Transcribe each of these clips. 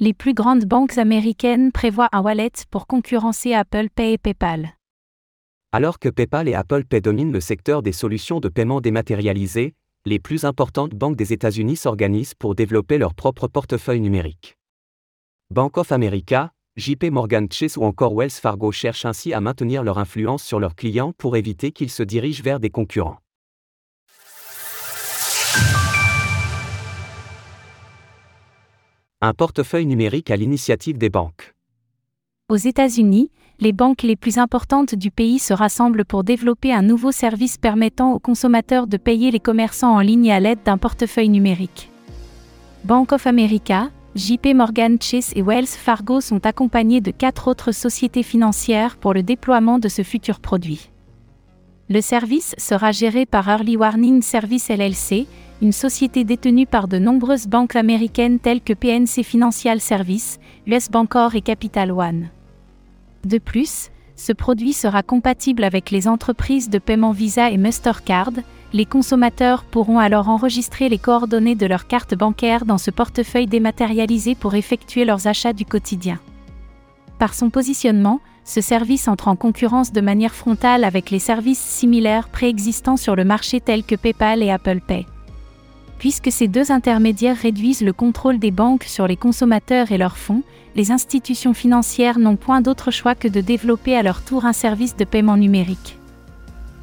Les plus grandes banques américaines prévoient un wallet pour concurrencer Apple Pay et PayPal. Alors que PayPal et Apple Pay dominent le secteur des solutions de paiement dématérialisées, les plus importantes banques des États-Unis s'organisent pour développer leur propre portefeuille numérique. Bank of America, JP Morgan Chase ou encore Wells Fargo cherchent ainsi à maintenir leur influence sur leurs clients pour éviter qu'ils se dirigent vers des concurrents. Un portefeuille numérique à l'initiative des banques. Aux États-Unis, les banques les plus importantes du pays se rassemblent pour développer un nouveau service permettant aux consommateurs de payer les commerçants en ligne à l'aide d'un portefeuille numérique. Bank of America, JP Morgan Chase et Wells Fargo sont accompagnés de quatre autres sociétés financières pour le déploiement de ce futur produit. Le service sera géré par Early Warning Service LLC, une société détenue par de nombreuses banques américaines telles que PNC Financial Service, US Bancorp et Capital One. De plus, ce produit sera compatible avec les entreprises de paiement Visa et Mastercard. Les consommateurs pourront alors enregistrer les coordonnées de leur carte bancaire dans ce portefeuille dématérialisé pour effectuer leurs achats du quotidien. Par son positionnement, ce service entre en concurrence de manière frontale avec les services similaires préexistants sur le marché tels que PayPal et Apple Pay. Puisque ces deux intermédiaires réduisent le contrôle des banques sur les consommateurs et leurs fonds, les institutions financières n'ont point d'autre choix que de développer à leur tour un service de paiement numérique.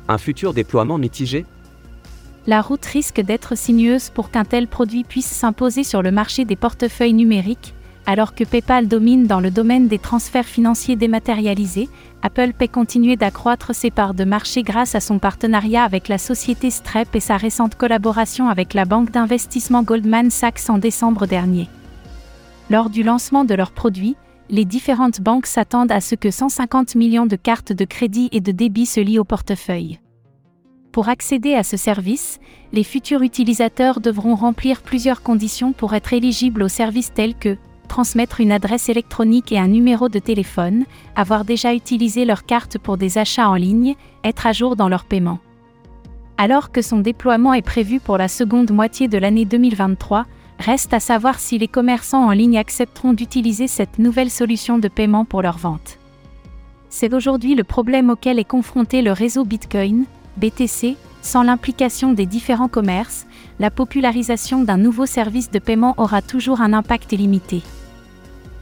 Un futur déploiement mitigé? La route risque d'être sinueuse pour qu'un tel produit puisse s'imposer sur le marché des portefeuilles numériques, alors que PayPal domine dans le domaine des transferts financiers dématérialisés, Apple Pay continue d'accroître ses parts de marché grâce à son partenariat avec la société Stripe et sa récente collaboration avec la banque d'investissement Goldman Sachs en décembre dernier. Lors du lancement de leurs produits, les différentes banques s'attendent à ce que 150 millions de cartes de crédit et de débit se lient au portefeuille. Pour accéder à ce service, les futurs utilisateurs devront remplir plusieurs conditions pour être éligibles aux services tels que transmettre une adresse électronique et un numéro de téléphone, avoir déjà utilisé leur carte pour des achats en ligne, être à jour dans leur paiement. Alors que son déploiement est prévu pour la seconde moitié de l'année 2023, reste à savoir si les commerçants en ligne accepteront d'utiliser cette nouvelle solution de paiement pour leur vente. C'est aujourd'hui le problème auquel est confronté le réseau Bitcoin, BTC, sans l'implication des différents commerces, la popularisation d'un nouveau service de paiement aura toujours un impact limité.